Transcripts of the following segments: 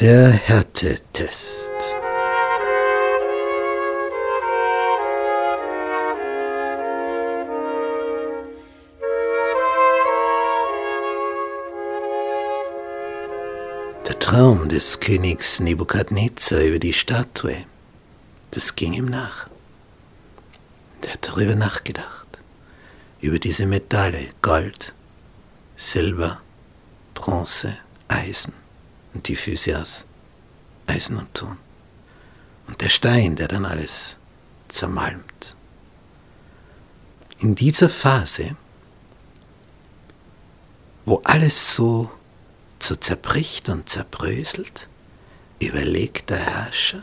Der Härtetest. Der Traum des Königs Nebukadnezar über die Statue, das ging ihm nach. Der hat darüber nachgedacht, über diese Metalle, Gold, Silber, Bronze, Eisen und die Füße aus Eisen und Ton. Und der Stein, der dann alles zermalmt. In dieser Phase, wo alles so so zerbricht und zerbröselt, überlegt der Herrscher,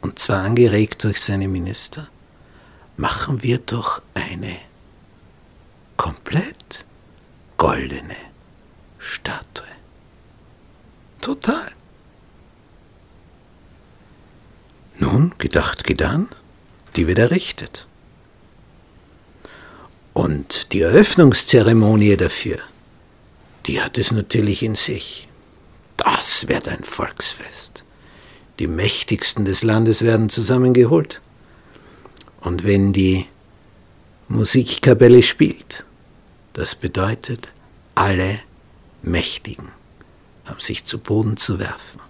und zwar angeregt durch seine Minister, machen wir doch eine komplett goldene Statue. Total. Nun, gedacht, getan, die wird errichtet. Und die Eröffnungszeremonie dafür, die hat es natürlich in sich. Das wird ein Volksfest. Die Mächtigsten des Landes werden zusammengeholt. Und wenn die Musikkapelle spielt, das bedeutet, alle Mächtigen haben sich zu Boden zu werfen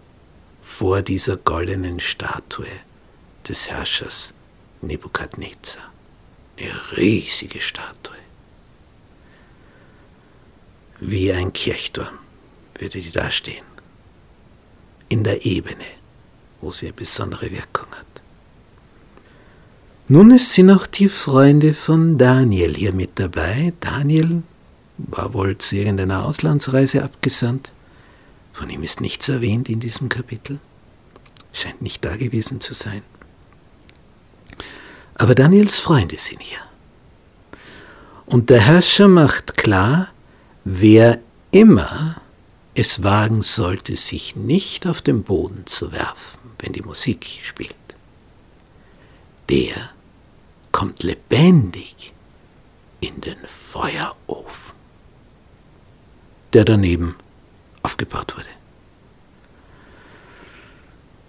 vor dieser goldenen Statue des Herrschers Nebukadnezar. Eine riesige Statue. Wie ein Kirchturm würde die dastehen. In der Ebene, wo sie eine besondere Wirkung hat. Nun sie noch die Freunde von Daniel hier mit dabei. Daniel war wohl zu irgendeiner Auslandsreise abgesandt. Von ihm ist nichts erwähnt in diesem Kapitel. Scheint nicht da gewesen zu sein. Aber Daniels Freunde sind hier. Und der Herrscher macht klar, wer immer es wagen sollte, sich nicht auf den Boden zu werfen, wenn die Musik spielt, der kommt lebendig in den Feuerofen, der daneben aufgebaut wurde.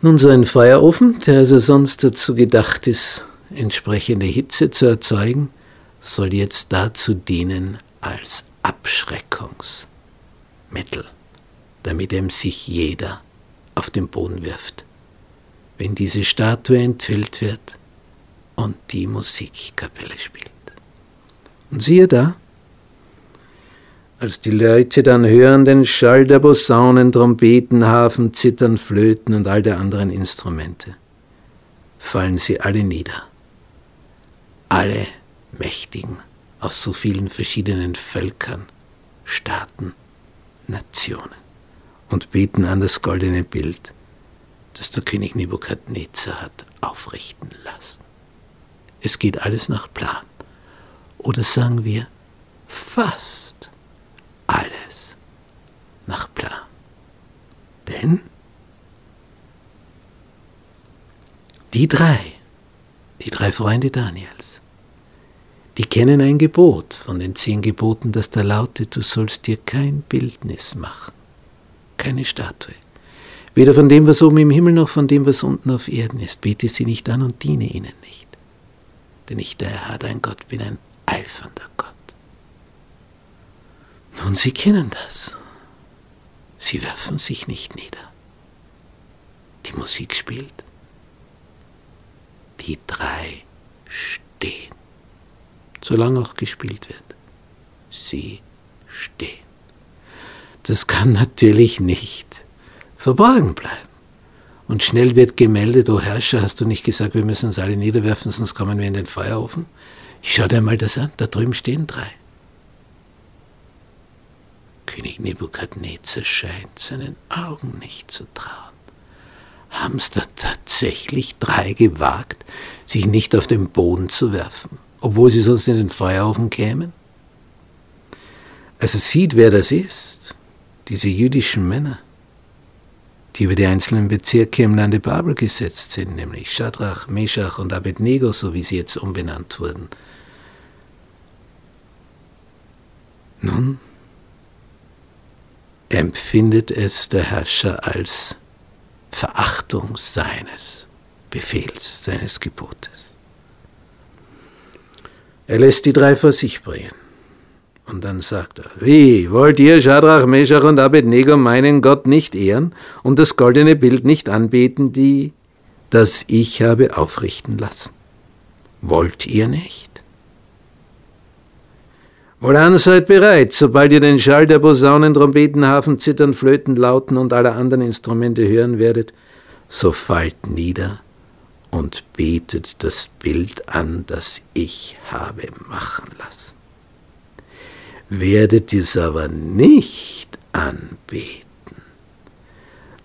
Nun, so ein Feuerofen, der also sonst dazu gedacht ist, entsprechende Hitze zu erzeugen, soll jetzt dazu dienen, als Abschreckungsmittel, damit ihm sich jeder auf den Boden wirft, wenn diese Statue enthüllt wird und die Musikkapelle spielt. Und siehe da, als die Leute dann hören den Schall der Posaunen, Trompeten, Hafen, Zittern, Flöten und all der anderen Instrumente, fallen sie alle nieder. Alle Mächtigen aus so vielen verschiedenen Völkern, Staaten, Nationen und beten an das goldene Bild, das der König Nebukadnezar hat aufrichten lassen. Es geht alles nach Plan. Oder sagen wir, fast nach Plan. Denn die drei, die drei Freunde Daniels, die kennen ein Gebot von den zehn Geboten, das da lautet, du sollst dir kein Bildnis machen, keine Statue. Weder von dem, was oben im Himmel, noch von dem, was unten auf Erden ist. Bete sie nicht an und diene ihnen nicht. Denn ich, der Herr, dein Gott, bin ein eifernder Gott. Nun, sie kennen das. Sie werfen sich nicht nieder. Die Musik spielt. Die drei stehen solange auch gespielt wird. Sie stehen. Das kann natürlich nicht verborgen bleiben. Und schnell wird gemeldet, oh Herrscher, hast du nicht gesagt, wir müssen uns alle niederwerfen, sonst kommen wir in den Feuerofen? Ich schau dir mal das an, da drüben stehen drei. König Nebukadnezar scheint seinen Augen nicht zu trauen. Haben es da tatsächlich drei gewagt, sich nicht auf den Boden zu werfen? obwohl sie sonst in den Feuerofen kämen? Also sieht, wer das ist, diese jüdischen Männer, die über die einzelnen Bezirke im Lande Babel gesetzt sind, nämlich Shadrach, Meshach und Abednego, so wie sie jetzt umbenannt wurden. Nun, empfindet es der Herrscher als Verachtung seines Befehls, seines Gebotes. Er lässt die drei vor sich bringen. Und dann sagt er, wie, wollt ihr Shadrach, Meshach und Abednego meinen Gott nicht ehren und das goldene Bild nicht anbeten, die, das ich habe aufrichten lassen? Wollt ihr nicht? Wohlan seid bereit, sobald ihr den Schall der Posaunen, Trompeten, Hafen, Zittern, Flöten, Lauten und aller anderen Instrumente hören werdet, so fallt nieder und betet das Bild an, das ich habe machen lassen. Werdet ihr es aber nicht anbeten,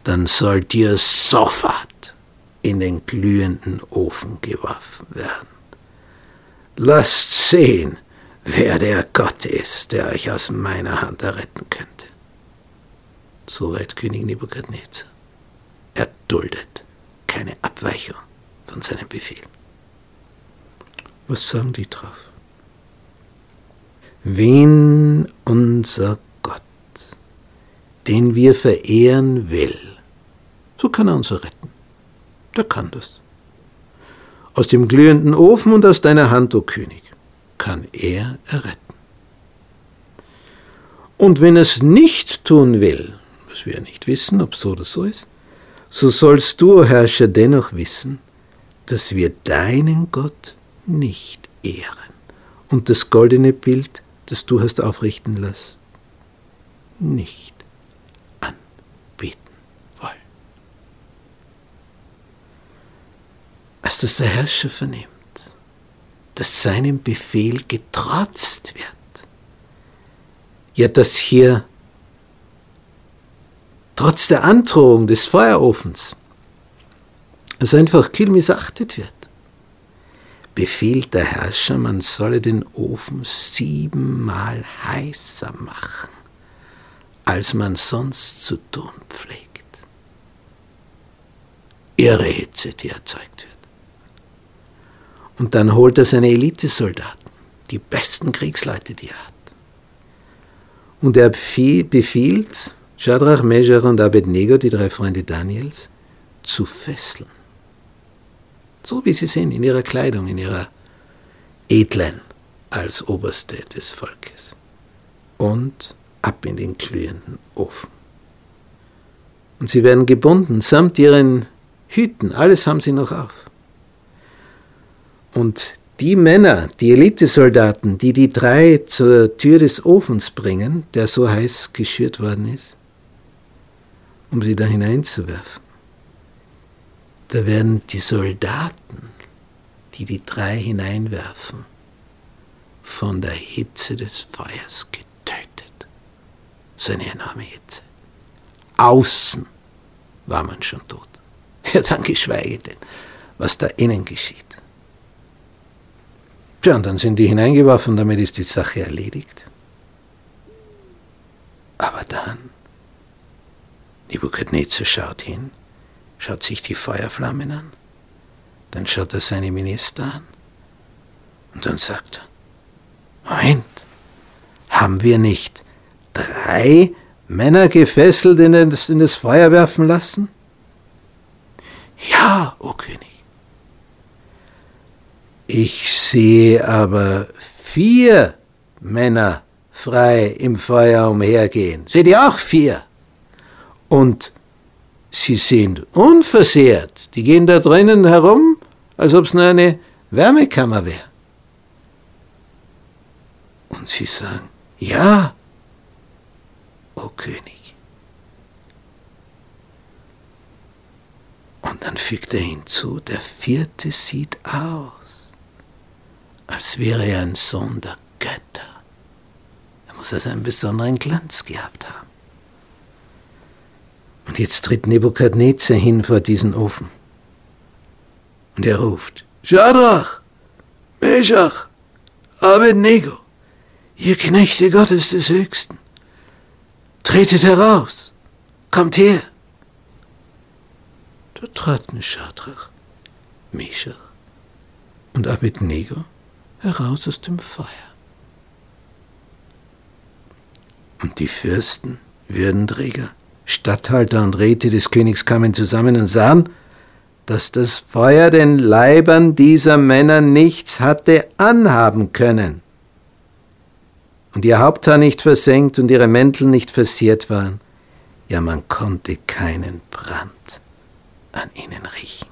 dann sollt ihr sofort in den glühenden Ofen geworfen werden. Lasst sehen, wer der Gott ist, der euch aus meiner Hand erretten könnte. Soweit König Nebukadnezar. Er duldet keine Abweichung von seinem Befehl. Was sagen die drauf? Wen unser Gott, den wir verehren will, so kann er uns retten. Der kann das. Aus dem glühenden Ofen und aus deiner Hand, o König, kann er erretten. Und wenn es nicht tun will, was wir nicht wissen, ob so oder so ist, so sollst du, Herrscher, dennoch wissen, dass wir deinen Gott nicht ehren und das goldene Bild das du hast aufrichten lassen, nicht anbeten wollen. Als das der Herrscher vernimmt, dass seinem Befehl getrotzt wird, ja, dass hier trotz der Androhung des Feuerofens es einfach kühl missachtet wird, befiehlt der Herrscher, man solle den Ofen siebenmal heißer machen, als man sonst zu tun pflegt. Irre Hitze, die erzeugt wird. Und dann holt er seine Elitesoldaten, die besten Kriegsleute, die er hat. Und er befiehlt Shadrach, Meshach und Abednego, die drei Freunde Daniels, zu fesseln so wie sie sind, in ihrer Kleidung, in ihrer edlen als Oberste des Volkes. Und ab in den glühenden Ofen. Und sie werden gebunden, samt ihren Hüten, alles haben sie noch auf. Und die Männer, die Elitesoldaten, die die drei zur Tür des Ofens bringen, der so heiß geschürt worden ist, um sie da hineinzuwerfen, da werden die Soldaten, die die drei hineinwerfen, von der Hitze des Feuers getötet. So eine enorme Hitze. Außen war man schon tot. Ja, dann geschweige denn, was da innen geschieht. Ja, und dann sind die hineingeworfen, damit ist die Sache erledigt. Aber dann, Nebuchadnezzar schaut hin schaut sich die Feuerflammen an, dann schaut er seine Minister an und dann sagt er, Moment, haben wir nicht drei Männer gefesselt in das, in das Feuer werfen lassen? Ja, o König. Ich sehe aber vier Männer frei im Feuer umhergehen. Seht ihr auch vier? Und sie sind unversehrt. Die gehen da drinnen herum, als ob es nur eine Wärmekammer wäre. Und sie sagen, ja, o König. Und dann fügt er hinzu, der vierte sieht aus, als wäre er ein Sohn der Götter. Er muss also einen besonderen Glanz gehabt haben. Und jetzt tritt Nebukadnezar hin vor diesen Ofen. Und er ruft, Shadrach, Meshach, Abednego, ihr Knechte Gottes des Höchsten, tretet heraus, kommt her. Da traten Shadrach, Meshach und Abednego heraus aus dem Feuer. Und die Fürsten Würdenträger, Statthalter und Räte des Königs kamen zusammen und sahen, dass das Feuer den Leibern dieser Männer nichts hatte anhaben können und ihr Haupthaar nicht versenkt und ihre Mäntel nicht versehrt waren, ja man konnte keinen Brand an ihnen riechen.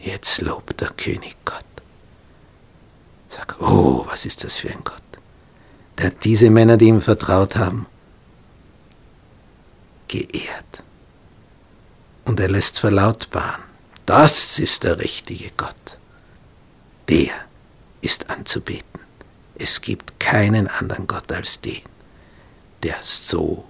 Jetzt lobt der König Gott. Sag, oh, was ist das für ein Gott? Der hat diese Männer, die ihm vertraut haben, geehrt. Und er lässt verlautbaren, das ist der richtige Gott. Der ist anzubeten. Es gibt keinen anderen Gott als den, der so